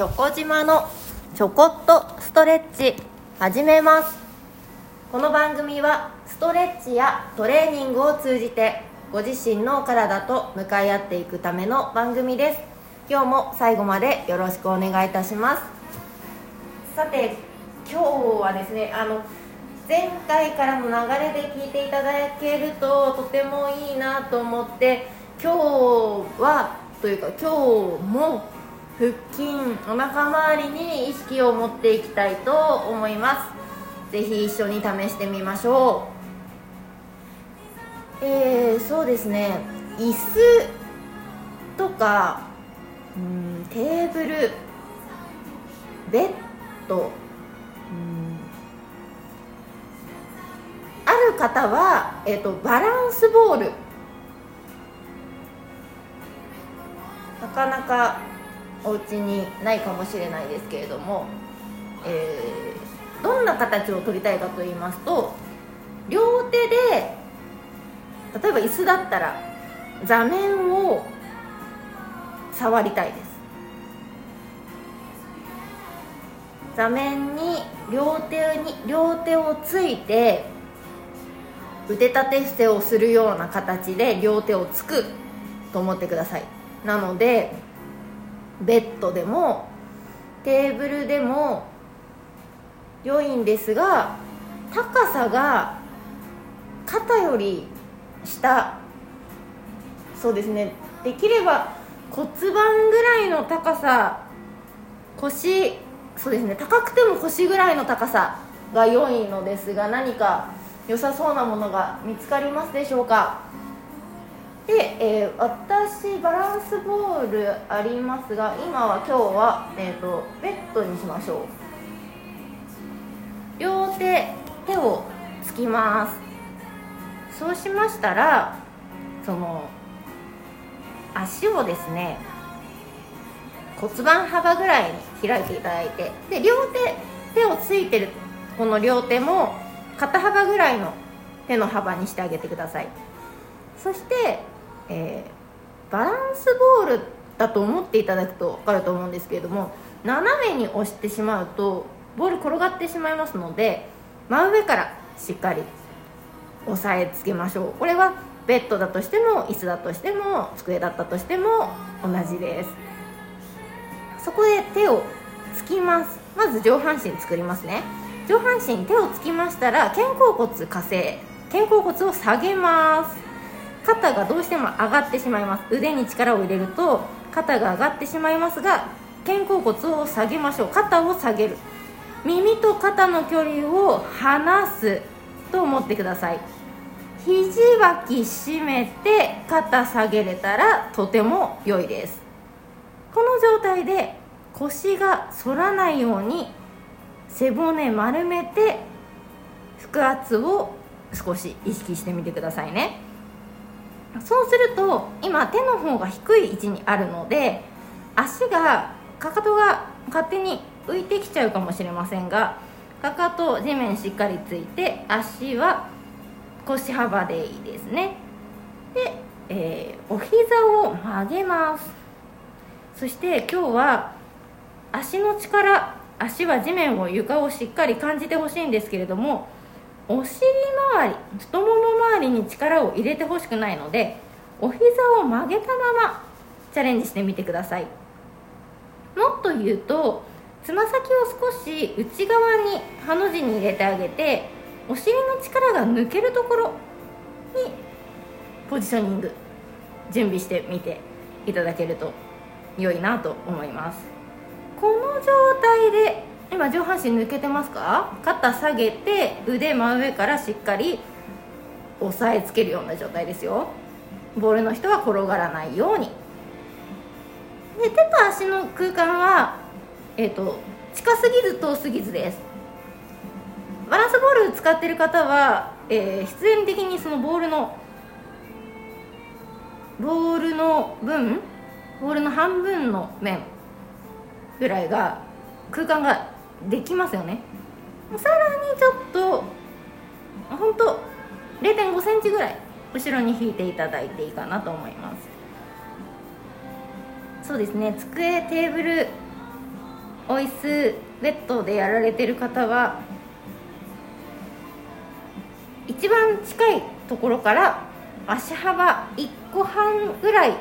チョコ島のちょこっとストレッチ始めます。この番組はストレッチやトレーニングを通じてご自身の体と向かい合っていくための番組です。今日も最後までよろしくお願いいたします。さて今日はですねあの前回からの流れで聞いていただけるととてもいいなと思って今日はというか今日も腹筋お腹周りに意識を持っていきたいと思います。ぜひ一緒に試してみましょう。えー、そうですね。椅子とかうんテーブルベッド。うん。ある方は、えーと、バランスボール。なかなかお家にないかもしれないですけれども、えー、どんな形を取りたいかと言いますと両手で例えば椅子だったら座面を触りたいです。座面に両手に両手をついて腕立て伏せをするような形で両手をつくと思ってください。なのでベッドでもテーブルでも良いんですが高さが肩より下。そうですね。できれば骨盤ぐらいの高さ腰そうですね。高くても腰ぐらいの高さが良いのですが何か良さそうなものが見つかりますでしょうか？で、えー、私バランスボールありますが今は今日は、えーと、ベッドにしましょう。両手手をつきます。そうしましたらその足をですね骨盤幅ぐらいに開いていただいてで両手手をついてるこの両手も肩幅ぐらいの手の幅にしてあげてください。そしてえー、バランスボールだと思っていただくと分かると思うんですけれども斜めに押してしまうとボール転がってしまいますので真上からしっかり押さえつけましょう。これはベッドだとしても椅子だとしても机だったとしても同じです。そこで手をつきます。まず上半身作りますね。上半身手をつきましたら肩甲骨火星肩甲骨を下げます。肩がどうしても上がってしまいます。腕に力を入れると肩が上がってしまいますが肩甲骨を下げましょう。肩を下げる。耳と肩の距離を離すと思ってください。肘脇締めて肩下げれたらとても良いです。この状態で腰が反らないように背骨丸めて腹圧を少し意識してみてくださいね。そうすると今手の方が低い位置にあるので足がかかとが勝手に浮いてきちゃうかもしれませんがかかと地面しっかりついて足は腰幅でいいですね。で、えー、お膝を曲げます。そして今日は足の力足は地面を床をしっかり感じてほしいんですけれどもお尻周り太もも周りに力を入れてほしくないのでお膝を曲げたままチャレンジしてみてください。もっと言うとつま先を少し内側にハの字に入れてあげてお尻の力が抜けるところにポジショニング準備してみていただけると良いなと思います。この状態で今上半身抜けてますか？肩下げて腕真上からしっかり押さえつけるような状態ですよ。ボールの人は転がらないように。で手と足の空間は、えーと、近すぎず遠すぎずです。バランスボール使ってる方は、えー、必然的にそのボールのボールの分ボールの半分の面ぐらいが空間ができますよね。さらにちょっと本当0 5センチぐらい後ろに引いていただいていいかなと思います。そうですね机テーブルオイスベッドでやられてる方は一番近いところから足幅1個半ぐらい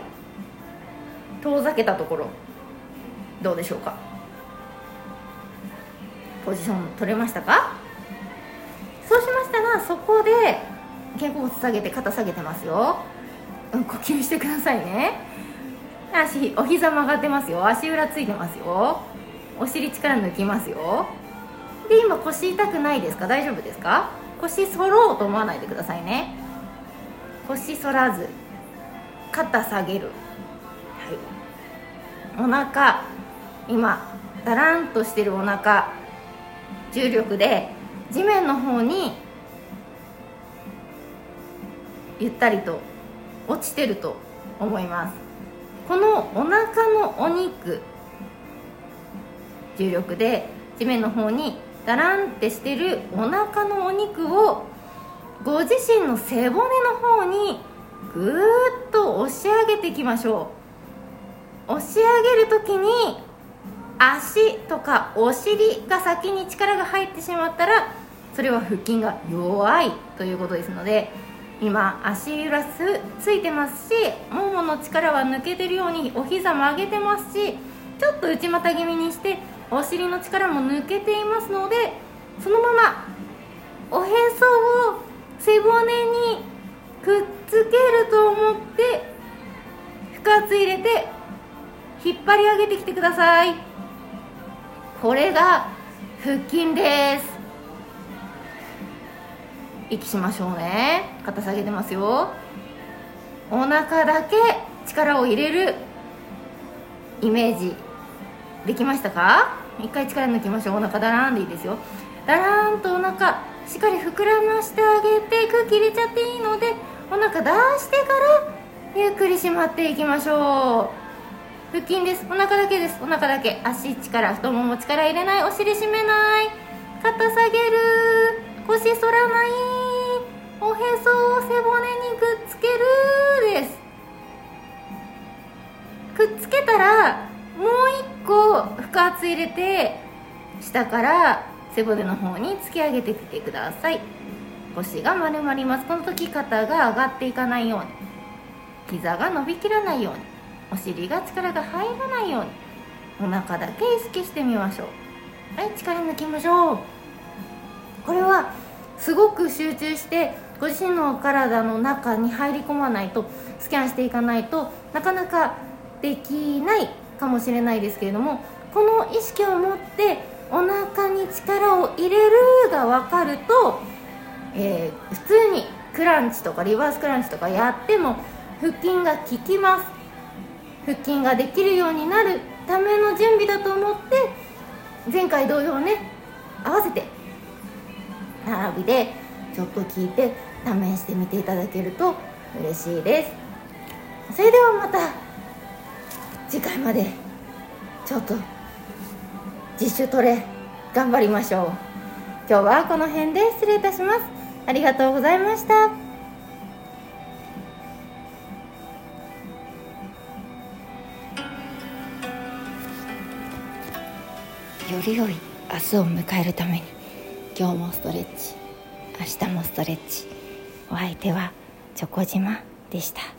遠ざけたところどうでしょうか？ポジション取れましたか？そうしましたらそこで肩甲骨下げて肩下げてますよ、うん、呼吸してくださいね。足お膝曲がってますよ。足裏ついてますよ。お尻力抜きますよ。で今腰痛くないですか？大丈夫ですか？腰反ろうと思わないでくださいね。腰反らず肩下げる。はい。お腹今だらんとしてるお腹重力で地面の方にゆったりと落ちてると思います。このお腹のお肉重力で地面の方にだらんってしてるお腹のお肉をご自身の背骨の方にぐーっと押し上げていきましょう。押し上げる時に足とかお尻が先に力が入ってしまったらそれは腹筋が弱いということですので今足裏すついてます。しももの力は抜けてるようにお膝曲げてますしちょっと内股気味にしてお尻の力も抜けていますのでそのままおへそを背骨にくっつけると思って腹圧入れて引っ張り上げてきてください。これが腹筋です。息しましょうね。肩下げてますよ。お腹だけ力を入れるイメージ。できましたか？一回力抜きましょう。お腹だらんでいいですよ。だらんとお腹しっかり膨らましてあげて空気入れちゃっていいのでお腹出してからゆっくりしまっていきましょう。腹筋です。お腹だけです。お腹だけ。足力太もも力入れない。お尻締めない。肩下げる。腰反らない。おへそを背骨にくっつけるです。くっつけたらもう一個腹圧入れて下から背骨の方に突き上げてきてください。腰が丸まります。この時肩が上がっていかないように。膝が伸びきらないように。お尻が力が入らないようにお腹だけ意識してみましょう。はい力抜きましょう。これはすごく集中してご自身の体の中に入り込まないとスキャンしていかないとなかなかできないかもしれないですけれどもこの意識を持ってお腹に力を入れるが分かると、えー、普通にクランチとかリバースクランチとかやっても腹筋が効きます。腹筋ができるようになるための準備だと思って前回同様ね合わせて並びでちょっと聞いて試してみていただけると嬉しいです。それではまた次回までちょっと自主トレ頑張りましょう。今日はこの辺で失礼いたします。ありがとうございました。より良い明日を迎えるために今日もストレッチ明日もストレッチ。お相手はチョコ島でした。